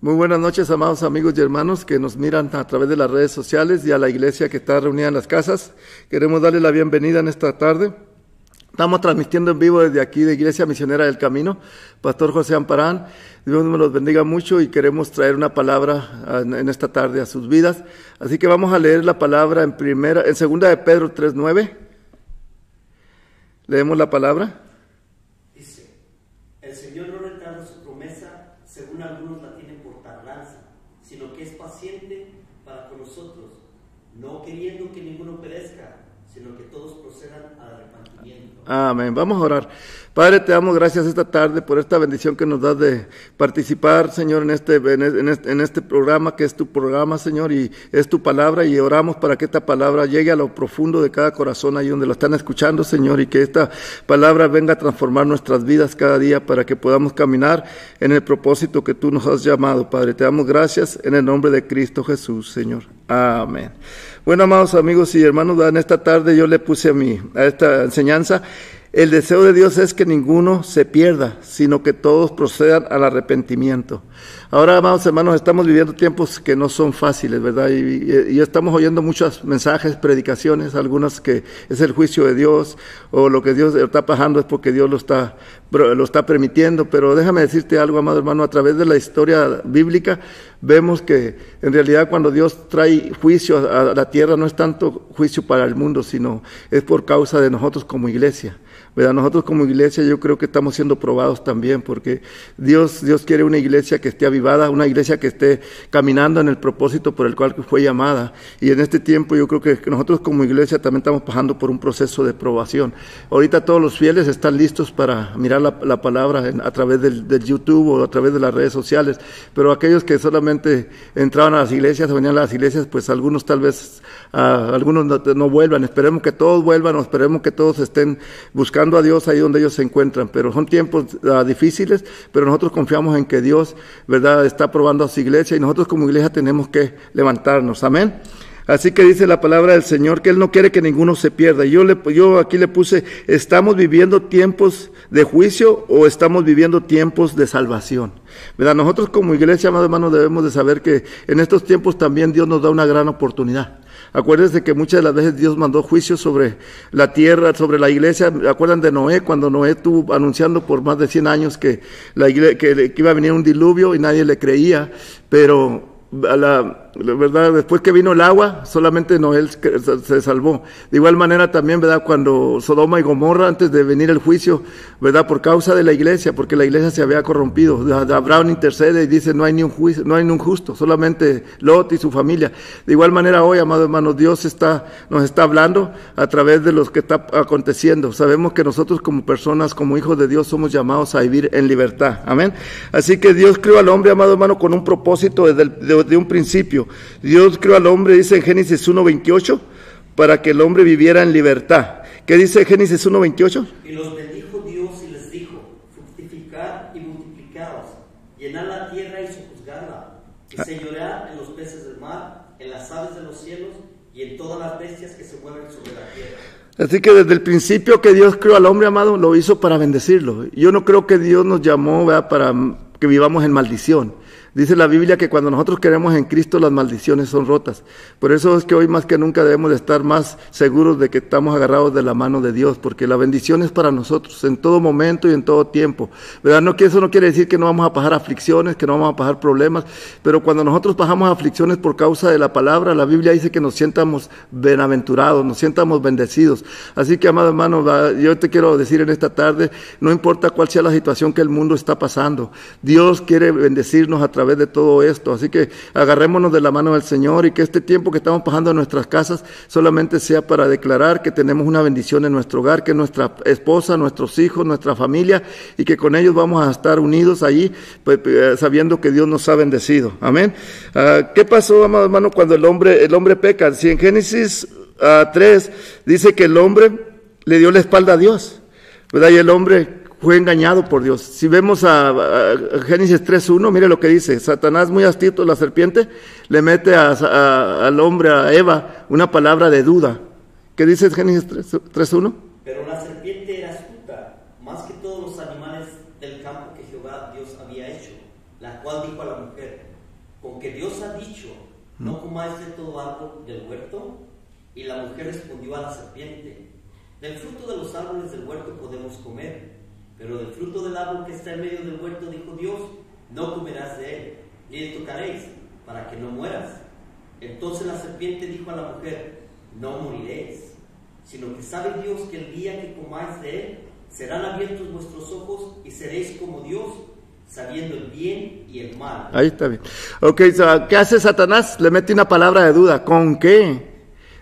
Muy buenas noches, amados amigos y hermanos que nos miran a través de las redes sociales y a la iglesia que está reunida en las casas. Queremos darle la bienvenida en esta tarde. Estamos transmitiendo en vivo desde aquí de Iglesia Misionera del Camino, Pastor José Amparán. Dios me los bendiga mucho y queremos traer una palabra en esta tarde a sus vidas. Así que vamos a leer la palabra en primera, en segunda de Pedro 3.9. Leemos la palabra. Dice, el Señor no retarda su promesa, según algunos la tienen por tardanza, sino que es paciente para con nosotros, no queriendo que ninguno perezca, sino que todos procedan al arrepentimiento. Amén. Vamos a orar. Padre, te damos gracias esta tarde por esta bendición que nos das de participar, Señor, en este, en este, en este programa que es tu programa, Señor, y es tu palabra, y oramos para que esta palabra llegue a lo profundo de cada corazón ahí donde lo están escuchando, Señor, y que esta palabra venga a transformar nuestras vidas cada día para que podamos caminar en el propósito que tú nos has llamado, Padre. Te damos gracias en el nombre de Cristo Jesús, Señor. Amén. Bueno, amados amigos y hermanos, en esta tarde yo le puse a, mí, a esta enseñanza el deseo de Dios es que ninguno se pierda, sino que todos procedan al arrepentimiento. Ahora, amados hermanos, estamos viviendo tiempos que no son fáciles, ¿verdad? Y, estamos oyendo muchos mensajes, predicaciones, algunas que es el juicio de Dios o lo que Dios está pasando es porque Dios lo está, lo está permitiendo. Pero déjame decirte algo, amado hermano, a través de la historia bíblica vemos que en realidad cuando Dios trae juicio a la tierra no es tanto juicio para el mundo, sino es por causa de nosotros como iglesia. Nosotros como iglesia yo creo que estamos siendo probados también porque Dios, Dios quiere una iglesia que esté avivada, una iglesia que esté caminando en el propósito por el cual fue llamada. Y en este tiempo yo creo que nosotros como iglesia también estamos pasando por un proceso de probación. Ahorita todos los fieles están listos para mirar la, palabra a través del, YouTube o a través de las redes sociales, pero aquellos que solamente entraban a las iglesias o venían a las iglesias, pues algunos tal vez, ah, algunos no, no vuelvan. Esperemos que todos vuelvan esperemos que todos estén buscando a Dios ahí donde ellos se encuentran. Pero son tiempos ah, difíciles, pero nosotros confiamos en que Dios, ¿verdad?, está probando a su iglesia y nosotros como iglesia tenemos que levantarnos. Amén. Así que dice la palabra del Señor que Él no quiere que ninguno se pierda. Yo, le, yo aquí le puse, ¿estamos viviendo tiempos de juicio o estamos viviendo tiempos de salvación? ¿Verdad? Nosotros como iglesia, amados hermanos, debemos de saber que en estos tiempos también Dios nos da una gran oportunidad. Acuérdense que muchas de las veces Dios mandó juicios sobre la tierra, sobre la iglesia. ¿Acuerdan de Noé? Cuando Noé estuvo anunciando por más de 100 años que, la que iba a venir un diluvio y nadie le creía, pero a la, verdad, después que vino el agua, solamente Noé se salvó. De igual manera también, verdad, cuando Sodoma y Gomorra, antes de venir el juicio, verdad, por causa de la iglesia, porque la iglesia se había corrompido, Abraham intercede y dice, no hay ni un juicio, no hay ni un justo, solamente Lot y su familia. De igual manera hoy, amados hermanos, Dios está, nos está hablando a través de lo que está aconteciendo. Sabemos que nosotros como personas, como hijos de Dios, somos llamados a vivir en libertad. Amén. Así que Dios creó al hombre, amado hermano, con un propósito desde un principio. Dios creó al hombre, dice en Génesis 1.28, para que el hombre viviera en libertad. ¿Qué dice Génesis 1.28? Y los bendijo Dios y les dijo, fructificad y multiplicaos, llenad la tierra y sojuzgadla, y ah. señoread en los peces del mar, en las aves de los cielos y en todas las bestias que se mueven sobre la tierra. Así que desde el principio que Dios creó al hombre amado, lo hizo para bendecirlo. Yo no creo que Dios nos llamó para que vivamos en maldición. Dice la Biblia que cuando nosotros queremos en Cristo las maldiciones son rotas. Por eso es que hoy más que nunca debemos de estar más seguros de que estamos agarrados de la mano de Dios, porque la bendición es para nosotros en todo momento y en todo tiempo. ¿Verdad? No, eso no quiere decir que no vamos a pasar aflicciones, que no vamos a pasar problemas, pero cuando nosotros pasamos aflicciones por causa de la palabra, la Biblia dice que nos sientamos bienaventurados, nos sientamos bendecidos. Así que, amado hermano, yo te quiero decir en esta tarde, no importa cuál sea la situación que el mundo está pasando, Dios quiere bendecirnos a través de todo esto. Así que agarrémonos de la mano del Señor y que este tiempo que estamos pasando en nuestras casas solamente sea para declarar que tenemos una bendición en nuestro hogar, que nuestra esposa, nuestros hijos, nuestra familia y que con ellos vamos a estar unidos allí pues, eh, sabiendo que Dios nos ha bendecido. Amén. Ah, ¿Qué pasó, amado hermano, cuando el hombre, el hombre peca? Si en Génesis 3 ah, dice que el hombre le dio la espalda a Dios, ¿verdad? Y el hombre fue engañado por Dios. Si vemos a, Génesis 3.1, mire lo que dice, Satanás muy astuto, la serpiente, le mete al hombre, a Eva, una palabra de duda. ¿Qué dice Génesis 3.1? Pero la serpiente era astuta, más que todos los animales del campo que Jehová Dios había hecho. la cual dijo a la mujer, con que Dios ha dicho, no mm. comáis de todo árbol del huerto. Y la mujer respondió a la serpiente, del fruto de los árboles del huerto podemos comer, pero del fruto del árbol que está en medio del huerto, dijo Dios, no comerás de él, ni le tocaréis, para que no mueras. Entonces la serpiente dijo a la mujer, no moriréis, sino que sabe Dios que el día que comáis de él, serán abiertos vuestros ojos y seréis como Dios, sabiendo el bien y el mal. Ahí está bien. Ok, ¿qué hace Satanás? Le mete una palabra de duda. ¿Con qué?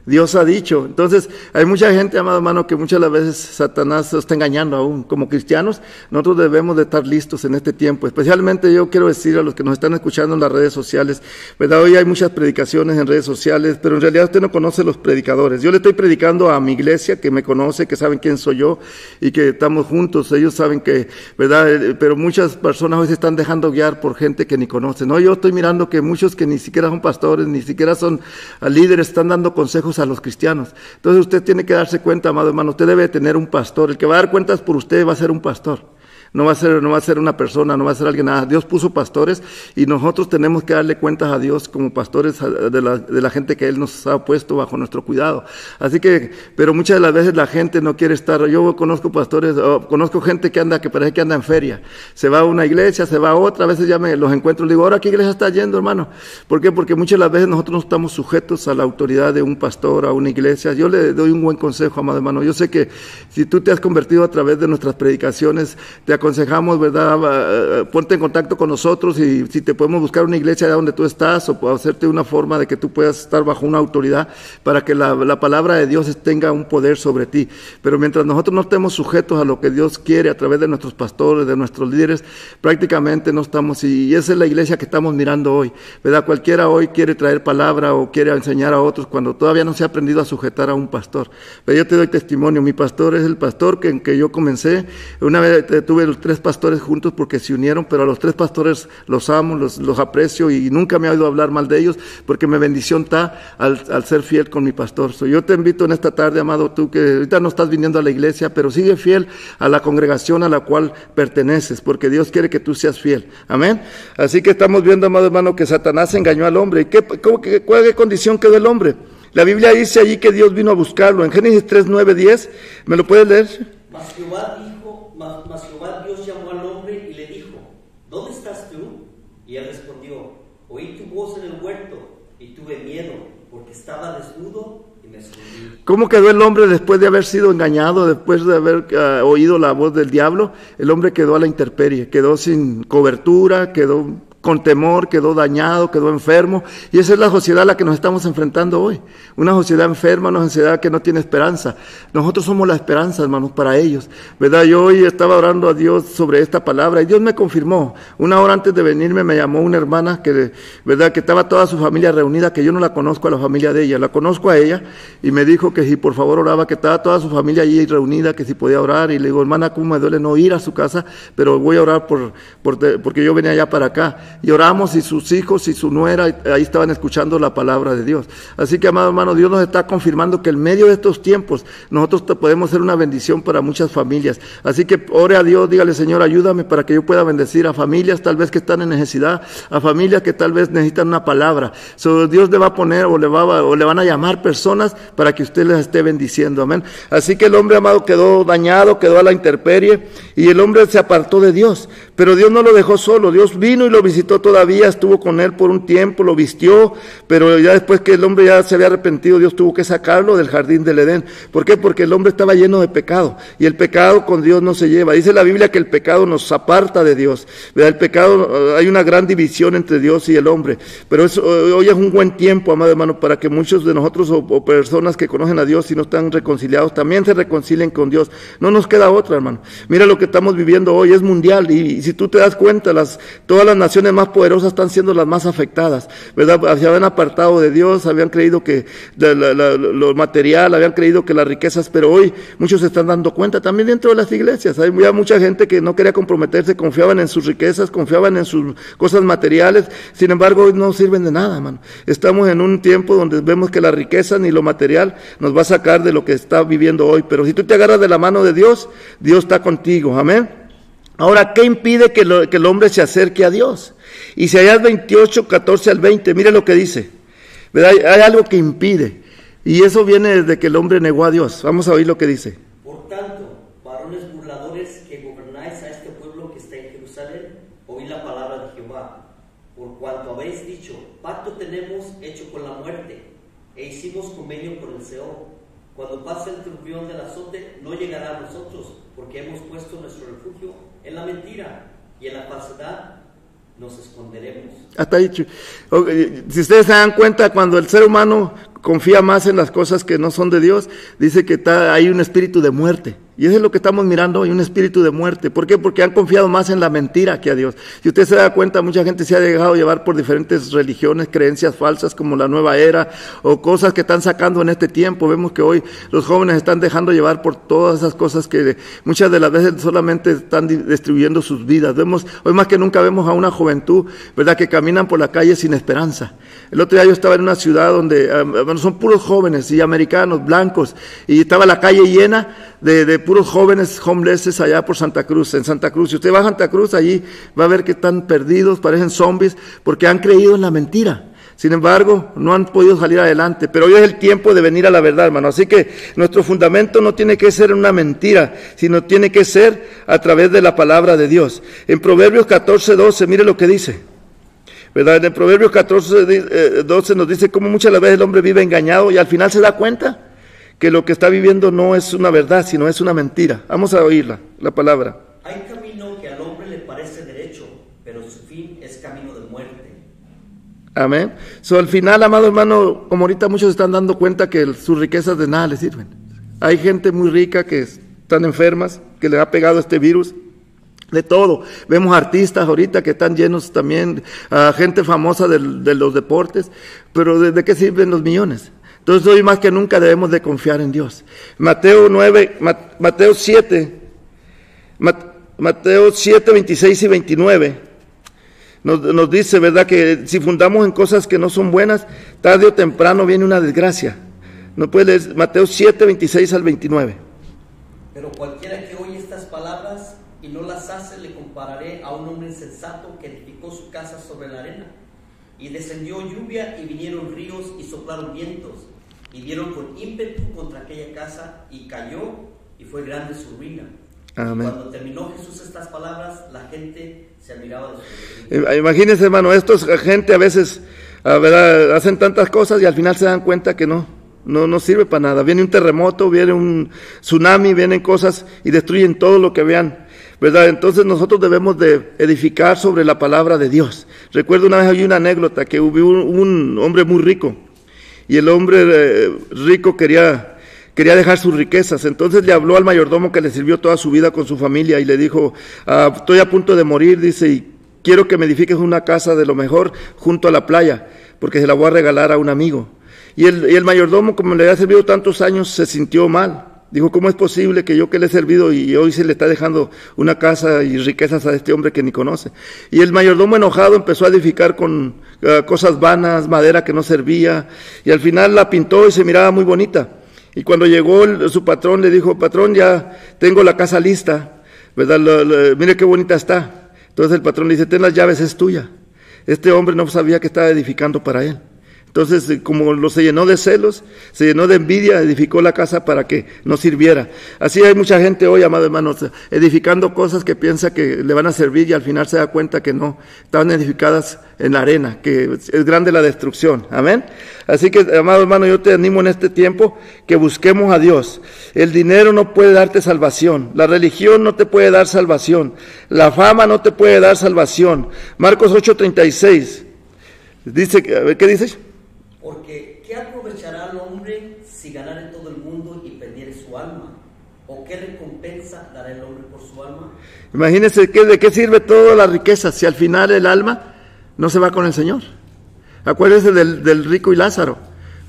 Dios ha dicho. Entonces, hay mucha gente, amado hermano, que muchas veces Satanás está engañando aún. Como cristianos, nosotros debemos de estar listos en este tiempo. Especialmente yo quiero decir a los que nos están escuchando en las redes sociales, ¿verdad? Hoy hay muchas predicaciones en redes sociales, pero en realidad usted no conoce los predicadores. Yo le estoy predicando a mi iglesia, que me conoce, que saben quién soy yo y que estamos juntos. Ellos saben que, ¿verdad? Eh, pero muchas personas hoy se están dejando guiar por gente que ni conocen. No, yo estoy mirando que muchos que ni siquiera son pastores, ni siquiera son líderes, están dando consejos a los cristianos. Entonces usted tiene que darse cuenta, amado hermano, usted debe tener un pastor. El que va a dar cuentas por usted va a ser un pastor. No va a ser, no va a ser una persona, no va a ser alguien nada. Dios puso pastores y nosotros tenemos que darle cuentas a Dios como pastores de la, de la gente que Él nos ha puesto bajo nuestro cuidado. Así que, pero muchas de las veces la gente no quiere estar. Yo conozco pastores, conozco gente que anda, que parece que anda en feria. Se va a una iglesia, se va a otra, a veces ya me los encuentro y digo, ahora qué iglesia está yendo, hermano. ¿Por qué? Porque muchas de las veces nosotros no estamos sujetos a la autoridad de un pastor, a una iglesia. Yo le doy un buen consejo, amado hermano. Yo sé que si tú te has convertido a través de nuestras predicaciones, te aconsejamos, ¿verdad? Eh, ponte en contacto con nosotros y si te podemos buscar una iglesia donde tú estás o hacerte una forma de que tú puedas estar bajo una autoridad para que la, la palabra de Dios tenga un poder sobre ti. Pero mientras nosotros no estemos sujetos a lo que Dios quiere a través de nuestros pastores, de nuestros líderes, prácticamente no estamos, y esa es la iglesia que estamos mirando hoy, ¿verdad? Cualquiera hoy quiere traer palabra o quiere enseñar a otros cuando todavía no se ha aprendido a sujetar a un pastor. Pero yo te doy testimonio, mi pastor es el pastor que, en que yo comencé, una vez tuve los tres pastores juntos porque se unieron, pero a los tres pastores los amo, los, los aprecio y nunca me ha oído hablar mal de ellos porque mi bendición está al, al ser fiel con mi pastor. So, yo te invito en esta tarde, amado, tú que ahorita no estás viniendo a la iglesia, pero sigue fiel a la congregación a la cual perteneces, porque Dios quiere que tú seas fiel. Amén. Así que estamos viendo, amado hermano, que Satanás engañó al hombre. ¿Y qué, cómo, qué, cuál condición quedó el hombre? La Biblia dice allí que Dios vino a buscarlo. En Génesis 3, 9, 10, ¿me lo puedes leer? Jehová mas, mas Jehová Dios llamó al hombre y le dijo, ¿dónde estás tú? Y él respondió, oí tu voz en el huerto y miedo, porque estaba desnudo y me. ¿Cómo quedó el hombre después de haber sido engañado, después de haber uh, oído la voz del diablo? El hombre quedó a la intemperie, quedó sin cobertura, quedó con temor, quedó dañado, quedó enfermo. Y esa es la sociedad a la que nos estamos enfrentando hoy. Una sociedad enferma, una sociedad que no tiene esperanza. Nosotros somos la esperanza, hermanos, para ellos. ¿Verdad? Yo hoy estaba orando a Dios sobre esta palabra y Dios me confirmó. Una hora antes de venirme me llamó una hermana que, ¿verdad? Que estaba toda su familia reunida, que yo no la conozco a la familia de ella, la conozco a ella y me dijo que si por favor oraba, que estaba toda su familia allí reunida, que si podía orar. Y le digo, hermana, ¿cómo me duele no ir a su casa? Pero voy a orar por, por porque yo venía allá para acá y oramos y sus hijos y su nuera ahí estaban escuchando la palabra de Dios. Así que, amado hermano, Dios nos está confirmando que en medio de estos tiempos nosotros podemos ser una bendición para muchas familias. Así que ore a Dios, dígale, Señor, ayúdame para que yo pueda bendecir a familias tal vez que están en necesidad, a familias que tal vez necesitan una palabra. So, Dios le va a poner o le, va, o le van a llamar personas para que usted les esté bendiciendo. Amén. Así que el hombre amado quedó dañado, quedó a la intemperie y el hombre se apartó de Dios. Pero Dios no lo dejó solo, Dios vino y lo visitó todavía, estuvo con él por un tiempo, lo vistió, pero ya después que el hombre ya se había arrepentido, Dios tuvo que sacarlo del jardín del Edén. ¿Por qué? Porque el hombre estaba lleno de pecado y el pecado con Dios no se lleva. Dice la Biblia que el pecado nos aparta de Dios. El pecado, hay una gran división entre Dios y el hombre, pero eso, hoy es un buen tiempo, amado hermano, para que muchos de nosotros o, o personas que conocen a Dios y no están reconciliados también se reconcilien con Dios. No nos queda otra, hermano. Mira lo que estamos viviendo hoy, es mundial y si tú te das cuenta, las, todas las naciones más poderosas están siendo las más afectadas, ¿verdad? Se habían apartado de Dios, habían creído que lo material, habían creído que las riquezas, pero hoy muchos se están dando cuenta, también dentro de las iglesias, hay mucha gente que no quería comprometerse, confiaban en sus riquezas, confiaban en sus cosas materiales, sin embargo hoy no sirven de nada, mano. Estamos en un tiempo donde vemos que la riqueza ni lo material nos va a sacar de lo que está viviendo hoy, pero si tú te agarras de la mano de Dios, Dios está contigo, amén. Ahora, ¿qué impide que, el hombre se acerque a Dios? Isaías 28, 14 al 20, mire lo que dice. Hay, algo que impide. Y eso viene desde que el hombre negó a Dios. Vamos a oír lo que dice. Por tanto, varones burladores que gobernáis a este pueblo que está en Jerusalén, oí la palabra de Jehová. Por cuanto habéis dicho, pacto tenemos hecho con la muerte, e hicimos convenio con el Señor. Cuando pase el turbión del azote, no llegará a nosotros, porque hemos puesto nuestro refugio en la mentira y en la falsedad nos esconderemos. Hasta dicho. Si ustedes se dan cuenta, cuando el ser humano confía más en las cosas que no son de Dios, dice que está, hay un espíritu de muerte. Y eso es lo que estamos mirando hoy, un espíritu de muerte. ¿Por qué? Porque han confiado más en la mentira que a Dios. Si usted se da cuenta, mucha gente se ha dejado llevar por diferentes religiones, creencias falsas como la nueva era o cosas que están sacando en este tiempo. Vemos que hoy los jóvenes están dejando llevar por todas esas cosas que muchas de las veces solamente están destruyendo sus vidas. Vemos, hoy más que nunca vemos a una juventud, ¿verdad?, que caminan por la calle sin esperanza. El otro día yo estaba en una ciudad donde bueno, son puros jóvenes y americanos, blancos, y estaba la calle llena de, puros jóvenes homelesses allá por Santa Cruz, en Santa Cruz. Si usted va a Santa Cruz, allí va a ver que están perdidos, parecen zombies, porque han creído en la mentira. Sin embargo, no han podido salir adelante. Pero hoy es el tiempo de venir a la verdad, hermano. Así que nuestro fundamento no tiene que ser una mentira, sino tiene que ser a través de la palabra de Dios. En Proverbios 14, 12, mire lo que dice. ¿Verdad? En Proverbios 14, 12 nos dice cómo muchas veces el hombre vive engañado y al final se da cuenta que lo que está viviendo no es una verdad, sino es una mentira. Vamos a oírla, la palabra. Hay camino que al hombre le parece derecho, pero su fin es camino de muerte. Amén. So, al final, amado hermano, como ahorita muchos están dando cuenta que sus riquezas de nada les sirven. Hay gente muy rica que están enfermas, que le ha pegado este virus. De todo. Vemos artistas ahorita que están llenos también, a gente famosa de, de los deportes, pero ¿de, qué sirven los millones? Entonces hoy más que nunca debemos de confiar en Dios. Mateo 9, Mateo 7, Mateo 7, 26 y 29 nos, nos, dice, ¿verdad? Que si fundamos en cosas que no son buenas, tarde o temprano viene una desgracia. No puede leer Mateo 7, 26 al 29. Pero cualquiera que oye estas palabras y no las hace, le compararé a un hombre insensato que edificó su casa sobre la arena. Y descendió lluvia y vinieron ríos y soplaron vientos y dieron con ímpetu contra aquella casa y cayó y fue grande su ruina. Cuando terminó Jesús estas palabras, la gente se admiraba de su Imagínense, hermano, estos gente a veces ¿verdad? hacen tantas cosas y al final se dan cuenta que no, no, no sirve para nada. Viene un terremoto, viene un tsunami, vienen cosas y destruyen todo lo que vean. ¿verdad? Entonces nosotros debemos de edificar sobre la palabra de Dios. Recuerdo una vez hay una anécdota que hubo un hombre muy rico y el hombre eh, rico quería, quería dejar sus riquezas. Entonces le habló al mayordomo que le sirvió toda su vida con su familia y le dijo, ah, estoy a punto de morir, dice, y quiero que me edifiques una casa de lo mejor junto a la playa, porque se la voy a regalar a un amigo. Y el, y el mayordomo, como le había servido tantos años, se sintió mal. Dijo, ¿cómo es posible que yo que le he servido y hoy se le está dejando una casa y riquezas a este hombre que ni conoce? Y el mayordomo enojado empezó a edificar con eh, cosas vanas, madera que no servía, y al final la pintó y se miraba muy bonita. Y cuando llegó su patrón le dijo, patrón, ya tengo la casa lista, ¿verdad? mire qué bonita está. Entonces el patrón le dice, ten las llaves, es tuya. Este hombre no sabía que estaba edificando para él. Entonces, eh, como lo se llenó de celos, se llenó de envidia, edificó la casa para que no sirviera. Así hay mucha gente hoy, amado hermano, edificando cosas que piensa que le van a servir y al final se da cuenta que no, estaban edificadas en la arena, que es grande la destrucción. Amén. Así que, amado hermano, yo te animo en este tiempo que busquemos a Dios. El dinero no puede darte salvación. La religión no te puede dar salvación. La fama no te puede dar salvación. Marcos 8:36. Dice, ¿qué dices? Porque ¿qué aprovechará el hombre si ganare todo el mundo y perdiere su alma? ¿O qué recompensa dará el hombre por su alma? Imagínense de qué sirve toda la riqueza si al final el alma no se va con el Señor. Acuérdense del, rico y Lázaro.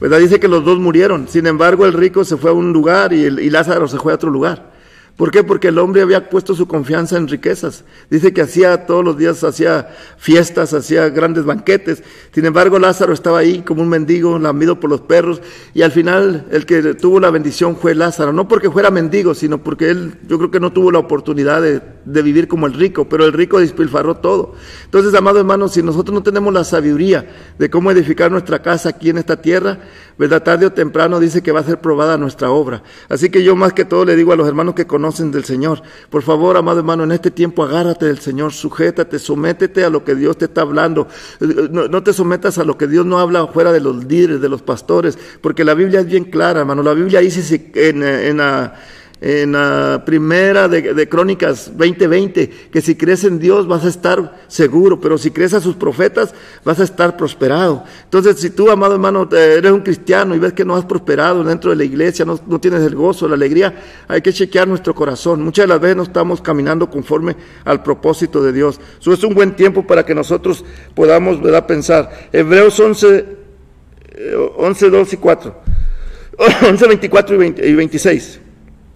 ¿verdad? Dice que los dos murieron. Sin embargo, el rico se fue a un lugar y Lázaro se fue a otro lugar. ¿Por qué? Porque el hombre había puesto su confianza en riquezas. Dice que hacía todos los días, hacía fiestas, hacía grandes banquetes. Sin embargo, Lázaro estaba ahí como un mendigo, lamido por los perros. Y al final, el que tuvo la bendición fue Lázaro. No porque fuera mendigo, sino porque él, yo creo que no tuvo la oportunidad de, vivir como el rico. Pero el rico despilfarró todo. Entonces, amado hermano, si nosotros no tenemos la sabiduría de cómo edificar nuestra casa aquí en esta tierra, ¿verdad? Tarde o temprano dice que va a ser probada nuestra obra. Así que yo más que todo le digo a los hermanos que conocen del Señor, por favor, amado hermano, en este tiempo agárrate del Señor, sujétate, sométete a lo que Dios te está hablando. No, te sometas a lo que Dios no habla fuera de los líderes, de los pastores, porque la Biblia es bien clara, hermano. La Biblia dice en, en, en en la primera de, Crónicas 20:20, que si crees en Dios vas a estar seguro, pero si crees a sus profetas vas a estar prosperado. Entonces, si tú, amado hermano, eres un cristiano y ves que no has prosperado dentro de la iglesia, no, tienes el gozo, la alegría, hay que chequear nuestro corazón. Muchas de las veces no estamos caminando conforme al propósito de Dios. Eso es un buen tiempo para que nosotros podamos ¿verdad? pensar. Hebreos 11, 11, 2 y 4. 11, 24 y 26.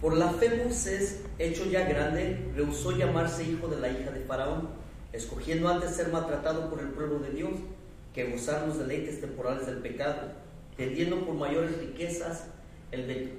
Por la fe Moisés, hecho ya grande, rehusó llamarse hijo de la hija de Faraón, escogiendo antes ser maltratado por el pueblo de Dios que gozar los deleites temporales del pecado, tendiendo por mayores riquezas el,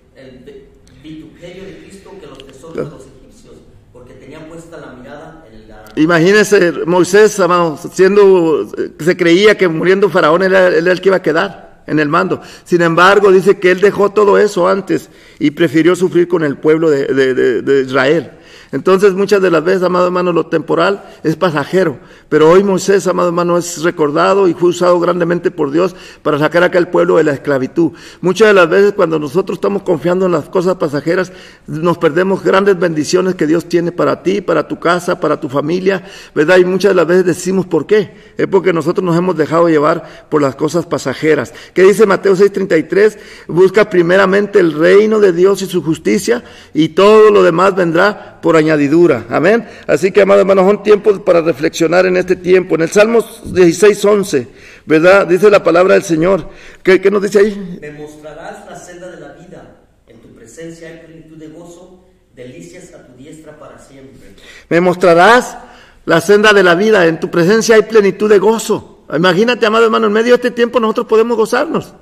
vituperio de Cristo que los tesoros de los egipcios, porque tenían puesta la mirada en el Imagínese Moisés, amado, siendo, se creía que muriendo Faraón era el que iba a quedar en el mando. Sin embargo, dice que él dejó todo eso antes y prefirió sufrir con el pueblo de, Israel. Entonces muchas de las veces, amado hermano, lo temporal es pasajero, pero hoy Moisés, amado hermano, es recordado y fue usado grandemente por Dios para sacar acá al pueblo de la esclavitud. Muchas de las veces cuando nosotros estamos confiando en las cosas pasajeras, nos perdemos grandes bendiciones que Dios tiene para ti, para tu casa, para tu familia, ¿verdad? Y muchas de las veces decimos, ¿por qué? Es porque nosotros nos hemos dejado llevar por las cosas pasajeras. ¿Qué dice Mateo 6:33? Busca primeramente el reino de Dios y su justicia y todo lo demás vendrá por añadidura. Amén. Así que, amados hermanos, son tiempos para reflexionar en este tiempo. En el Salmo 16, 11, ¿verdad? Dice la palabra del Señor. ¿Qué, qué nos dice ahí? Me mostrarás la senda de la vida. En tu presencia hay plenitud de gozo, delicias a tu diestra para siempre. Me mostrarás la senda de la vida. En tu presencia hay plenitud de gozo. Imagínate, amado hermano, en medio de este tiempo nosotros podemos gozarnos.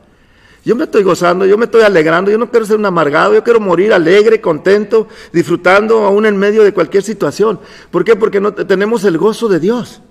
Yo me estoy gozando, yo me estoy alegrando, yo no quiero ser un amargado, yo quiero morir alegre, contento, disfrutando aún en medio de cualquier situación. ¿Por qué? Porque no, tenemos el gozo de Dios,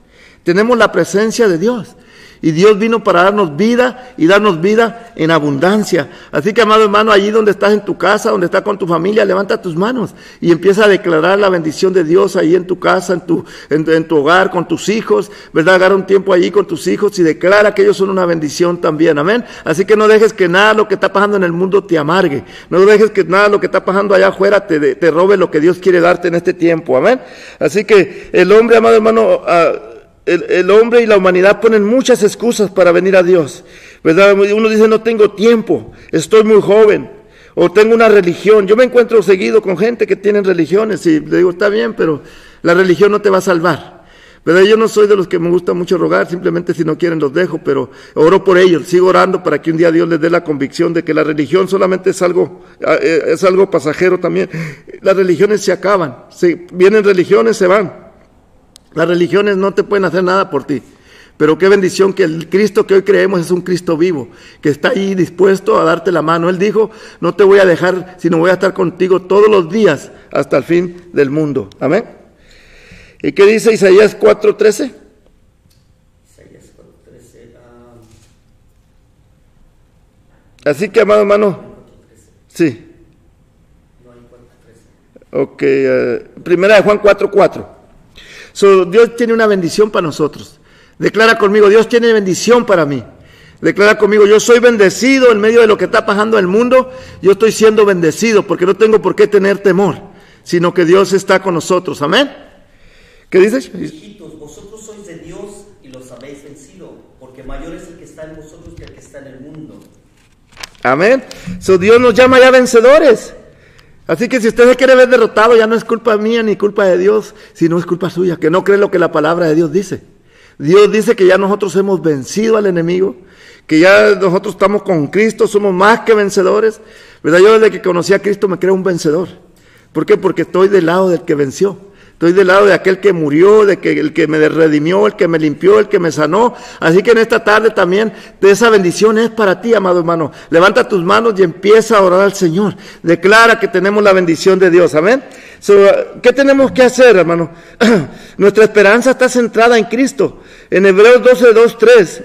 tenemos la presencia de Dios. Y Dios vino para darnos vida y darnos vida en abundancia. Así que, amado hermano, allí donde estás en tu casa, donde estás con tu familia, levanta tus manos y empieza a declarar la bendición de Dios ahí en tu casa, en tu, en, tu hogar, con tus hijos, ¿verdad? Agarra un tiempo allí con tus hijos y declara que ellos son una bendición también. Amén. Así que no dejes que nada lo que está pasando en el mundo te amargue. No dejes que nada lo que está pasando allá afuera te, te robe lo que Dios quiere darte en este tiempo. Amén. Así que el hombre, amado hermano, uh, el, hombre y la humanidad ponen muchas excusas para venir a Dios. ¿verdad? Uno dice, no tengo tiempo, estoy muy joven, o tengo una religión. Yo me encuentro seguido con gente que tienen religiones y le digo, está bien, pero la religión no te va a salvar. ¿verdad? Yo no soy de los que me gusta mucho rogar, simplemente si no quieren los dejo, pero oro por ellos, sigo orando para que un día Dios les dé la convicción de que la religión solamente es algo, eh, es algo pasajero también. Las religiones se acaban, se, vienen religiones, se van. Las religiones no te pueden hacer nada por ti. Pero qué bendición que el Cristo que hoy creemos es un Cristo vivo, que está ahí dispuesto a darte la mano. Él dijo, no te voy a dejar, sino voy a estar contigo todos los días hasta el fin del mundo. Amén. ¿Y qué dice Isaías 4:13? Isaías 4:13. Ah. Así que, amado hermano, sí. Ok, uh, primera de Juan 4:4. Dios tiene una bendición para nosotros. Declara conmigo, Dios tiene bendición para mí. Declara conmigo, yo soy bendecido en medio de lo que está pasando en el mundo. Yo estoy siendo bendecido porque no tengo por qué tener temor, sino que Dios está con nosotros. Amén. ¿Qué dices? Hijitos, vosotros sois de Dios y los habéis vencido, porque mayor es el que está en vosotros que el que está en el mundo. Amén. So Dios nos llama ya vencedores. Así que si usted se quiere ver derrotado, ya no es culpa mía ni culpa de Dios, sino es culpa suya, que no cree lo que la palabra de Dios dice. Dios dice que ya nosotros hemos vencido al enemigo, que ya nosotros estamos con Cristo, somos más que vencedores. ¿Verdad? Yo desde que conocí a Cristo me creo un vencedor. ¿Por qué? Porque estoy del lado del que venció. Estoy del lado de aquel que murió, de que el que me redimió, el que me limpió, el que me sanó. Así que en esta tarde también de esa bendición es para ti, amado hermano. Levanta tus manos y empieza a orar al Señor. Declara que tenemos la bendición de Dios. Amén. ¿Qué tenemos que hacer, hermano? Nuestra esperanza está centrada en Cristo. En Hebreos 12, 2, 3.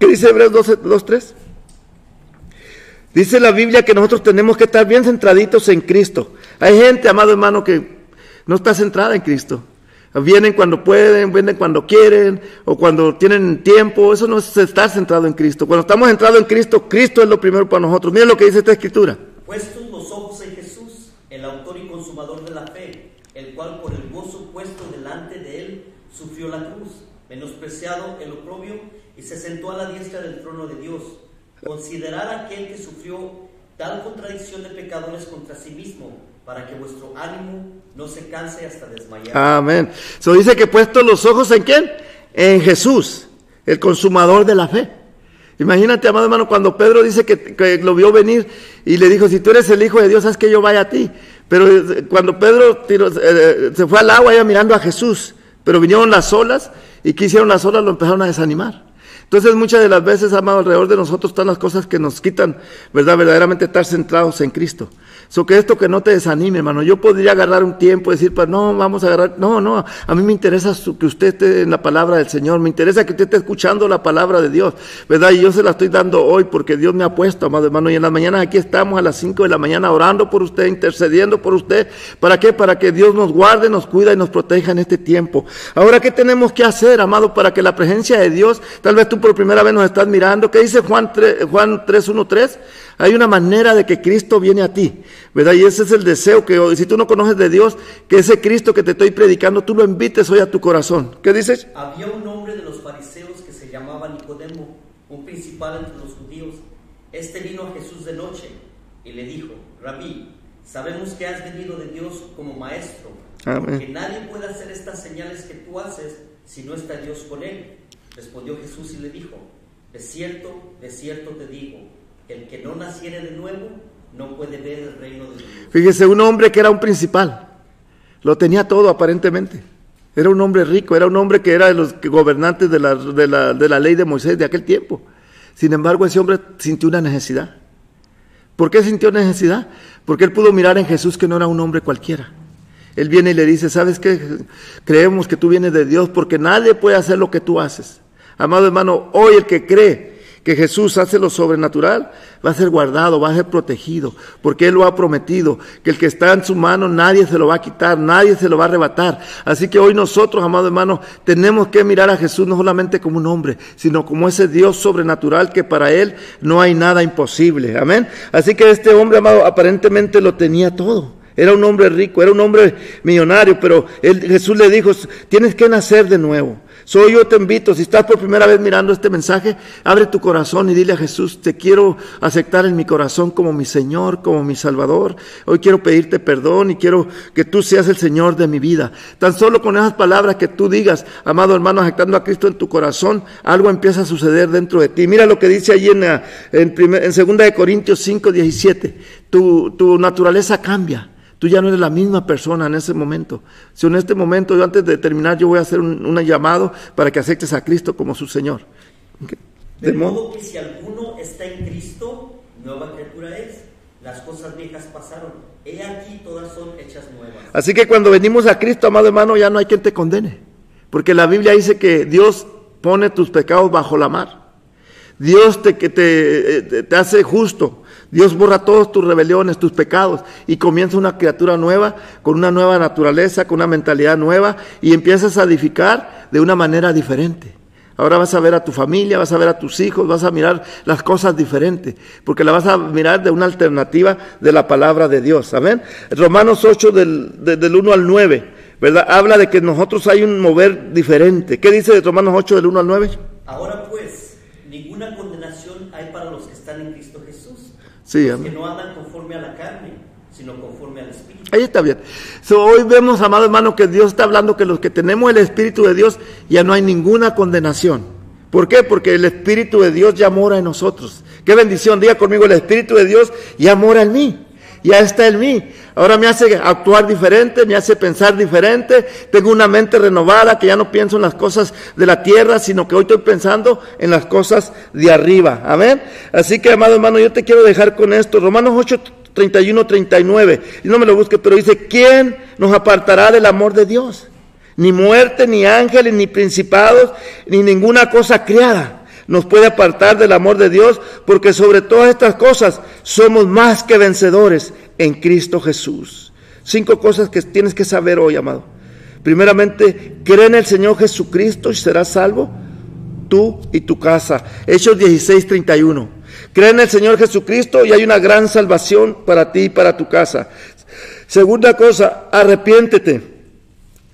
¿Qué dice Hebreos 12, 2, 3? Dice la Biblia que nosotros tenemos que estar bien centraditos en Cristo. Hay gente, amado hermano, que no está centrada en Cristo. Vienen cuando pueden, vienen cuando quieren o cuando tienen tiempo. Eso no es estar centrado en Cristo. Cuando estamos centrados en Cristo, Cristo es lo primero para nosotros. Miren lo que dice esta escritura. Puestos los ojos en Jesús, el autor y consumador de la fe, el cual por el gozo puesto delante de él sufrió la cruz, menospreciado el oprobio y se sentó a la diestra del trono de Dios. Considerar aquel que sufrió tal contradicción de pecadores contra sí mismo para que vuestro ánimo no se canse hasta desmayar. Amén. Se dice que puesto los ojos en quién? En Jesús, el consumador de la fe. Imagínate, amado hermano, cuando Pedro dice que, lo vio venir y le dijo, si tú eres el Hijo de Dios, haz que yo vaya a ti. Pero eh, cuando Pedro eh, se fue al agua, iba mirando a Jesús, pero vinieron las olas y ¿qué hicieron las olas? Lo empezaron a desanimar. Entonces muchas de las veces, amado, alrededor de nosotros están las cosas que nos quitan, ¿verdad? Verdaderamente estar centrados en Cristo. So que esto que no te desanime, hermano. Yo podría agarrar un tiempo y decir, pues no, vamos a agarrar. No, no. A mí me interesa que usted esté en la palabra del Señor. Me interesa que usted esté escuchando la palabra de Dios, ¿verdad? Y yo se la estoy dando hoy porque Dios me ha puesto, amado hermano. Y en las mañanas aquí estamos a las 5 de la mañana orando por usted, intercediendo por usted. ¿Para qué? Para que Dios nos guarde, nos cuida y nos proteja en este tiempo. Ahora, ¿qué tenemos que hacer, amado, para que la presencia de Dios, tal vez tú por primera vez nos estás mirando, ¿qué dice Juan 3, Juan 3, 1, 3? Hay una manera de que Cristo viene a ti, ¿verdad? Y ese es el deseo que si tú no conoces de Dios, que ese Cristo que te estoy predicando, tú lo invites hoy a tu corazón. ¿Qué dices? Había un hombre de los fariseos que se llamaba Nicodemo, un principal entre los judíos. Este vino a Jesús de noche y le dijo, Rabí, sabemos que has venido de Dios como maestro, porque nadie puede hacer estas señales que tú haces si no está Dios con él. Respondió Jesús y le dijo, de cierto, de cierto te digo, el que no naciere de nuevo no puede ver el reino de Dios. Fíjese, un hombre que era un principal, lo tenía todo aparentemente. Era un hombre rico, era un hombre que era de los gobernantes de la, de la, de la ley de Moisés de aquel tiempo. Sin embargo, ese hombre sintió una necesidad. ¿Por qué sintió necesidad? Porque él pudo mirar en Jesús que no era un hombre cualquiera. Él viene y le dice, ¿sabes qué? Creemos que tú vienes de Dios porque nadie puede hacer lo que tú haces. Amado hermano, hoy el que cree que Jesús hace lo sobrenatural, va a ser guardado, va a ser protegido, porque Él lo ha prometido, que el que está en su mano nadie se lo va a quitar, nadie se lo va a arrebatar. Así que hoy nosotros, amado hermano, tenemos que mirar a Jesús no solamente como un hombre, sino como ese Dios sobrenatural que para Él no hay nada imposible. Amén. Así que este hombre, amado, aparentemente lo tenía todo. Era un hombre rico, era un hombre millonario, pero Jesús le dijo, tienes que nacer de nuevo. Soy yo te invito, si estás por primera vez mirando este mensaje, abre tu corazón y dile a Jesús, te quiero aceptar en mi corazón como mi Señor, como mi Salvador. Hoy quiero pedirte perdón y quiero que tú seas el Señor de mi vida. Tan solo con esas palabras que tú digas, amado hermano, aceptando a Cristo en tu corazón, algo empieza a suceder dentro de ti. Mira lo que dice allí en, en, en 2 de Corintios 5, 17. Tu, tu naturaleza cambia. Tú ya no eres la misma persona en ese momento. Si en este momento, yo antes de terminar, yo voy a hacer un, llamado para que aceptes a Cristo como su Señor. De, modo que si alguno está en Cristo, nueva criatura es. Las cosas viejas pasaron. He aquí todas son hechas nuevas. Así que cuando venimos a Cristo, amado hermano, ya no hay quien te condene. Porque la Biblia dice que Dios pone tus pecados bajo la mar. Dios te, que te, eh, te hace justo. Dios borra todas tus rebeliones, tus pecados y comienza una criatura nueva, con una nueva naturaleza, con una mentalidad nueva y empiezas a edificar de una manera diferente. Ahora vas a ver a tu familia, vas a ver a tus hijos, vas a mirar las cosas diferentes, porque la vas a mirar de una alternativa de la palabra de Dios. Amén. Romanos 8 del, del 1 al 9, ¿verdad? Habla de que nosotros hay un mover diferente. ¿Qué dice de Romanos 8 del 1 al 9? Ahora pues, ninguna condenación hay para los que están en Cristo Sí, que no andan conforme a la carne, sino conforme al Espíritu. Ahí está bien. hoy vemos, amado hermano, que Dios está hablando que los que tenemos el Espíritu de Dios ya no hay ninguna condenación. ¿Por qué? Porque el Espíritu de Dios ya mora en nosotros. Qué bendición, diga conmigo, el Espíritu de Dios ya mora en mí. Ya está en mí. Ahora me hace actuar diferente, me hace pensar diferente. Tengo una mente renovada que ya no pienso en las cosas de la tierra, sino que hoy estoy pensando en las cosas de arriba. Amén. Así que, amado hermano, yo te quiero dejar con esto. Romanos 8, 31, 39. Y no me lo busque, pero dice, ¿quién nos apartará del amor de Dios? Ni muerte, ni ángeles, ni principados, ni ninguna cosa creada nos puede apartar del amor de Dios, porque sobre todas estas cosas somos más que vencedores en Cristo Jesús. Cinco cosas que tienes que saber hoy, amado. Primeramente, cree en el Señor Jesucristo y serás salvo, tú y tu casa. Hechos 16, 31. Cree en el Señor Jesucristo y hay una gran salvación para ti y para tu casa. Segunda cosa, arrepiéntete.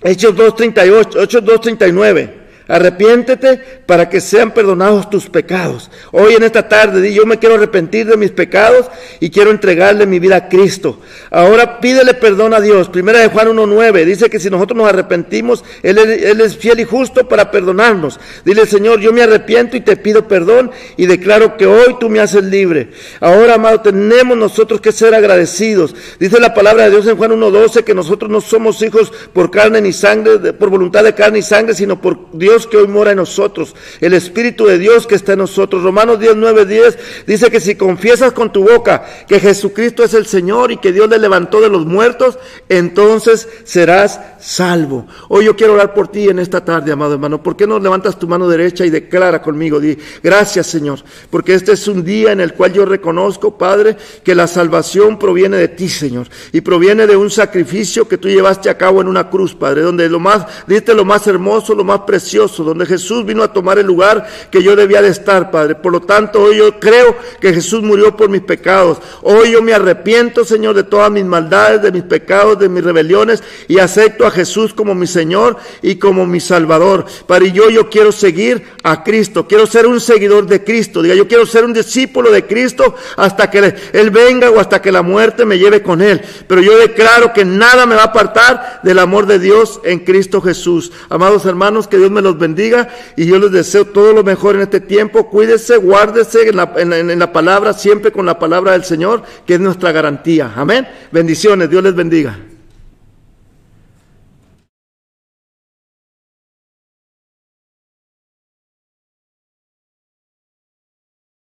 Hechos 2.38, Hechos 2.39. Arrepiéntete para que sean perdonados tus pecados. Hoy en esta tarde yo me quiero arrepentir de mis pecados y quiero entregarle mi vida a Cristo. Ahora pídele perdón a Dios. Primera de Juan 1.9 dice que si nosotros nos arrepentimos, él, él, es fiel y justo para perdonarnos. Dile Señor, yo me arrepiento y te pido perdón y declaro que hoy tú me haces libre. Ahora, amado, tenemos nosotros que ser agradecidos. Dice la palabra de Dios en Juan 1.12 que nosotros no somos hijos por carne ni sangre, por voluntad de carne y sangre, sino por Dios que hoy mora en nosotros, el Espíritu de Dios que está en nosotros. Romanos 10, 9, 10 dice que si confiesas con tu boca que Jesucristo es el Señor y que Dios le levantó de los muertos, entonces serás salvo. Hoy yo quiero orar por ti en esta tarde, amado hermano. ¿Por qué no levantas tu mano derecha y declara conmigo? Di, gracias Señor, porque este es un día en el cual yo reconozco, Padre, que la salvación proviene de ti, Señor, y proviene de un sacrificio que tú llevaste a cabo en una cruz, Padre, donde lo más, diste lo más hermoso, lo más precioso, donde Jesús vino a tomar el lugar que yo debía de estar, Padre. Por lo tanto, hoy yo creo que Jesús murió por mis pecados. Hoy yo me arrepiento, Señor, de todas mis maldades, de mis pecados, de mis rebeliones y acepto a Jesús como mi Señor y como mi Salvador. Padre, yo, yo quiero seguir a Cristo. Quiero ser un seguidor de Cristo. Diga, yo quiero ser un discípulo de Cristo hasta que Él venga o hasta que la muerte me lleve con Él. Pero yo declaro que nada me va a apartar del amor de Dios en Cristo Jesús. Amados hermanos, que Dios me los bendiga y yo les deseo todo lo mejor en este tiempo. Cuídese, guárdese en la palabra, siempre con la palabra del Señor, que es nuestra garantía. Amén. Bendiciones, Dios les bendiga.